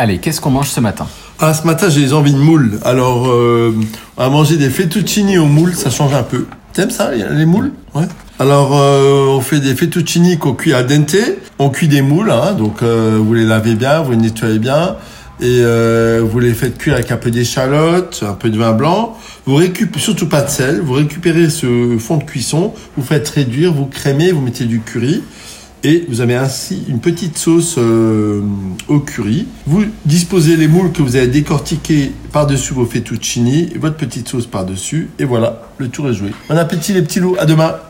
Allez, qu'est-ce qu'on mange ce matin? Ah, ce matin, j'ai envie de moules. Alors, euh, on va manger des fettuccini aux moules, ça change un peu. T'aimes ça, les moules? Ouais. Alors, euh, on fait des fettuccini qu'on cuit à dente. On cuit des moules, hein, donc euh, vous les lavez bien, vous les nettoyez bien. Et vous les faites cuire avec un peu d'échalote, un peu de vin blanc. Vous récupérez surtout pas de sel. Vous récupérez ce fond de cuisson, vous faites réduire, vous crémez, vous mettez du curry. Et vous avez ainsi une petite sauce euh, au curry. Vous disposez les moules que vous avez décortiqués par-dessus vos fettuccini, et votre petite sauce par-dessus. Et voilà, le tour est joué. Bon appétit les petits loups, à demain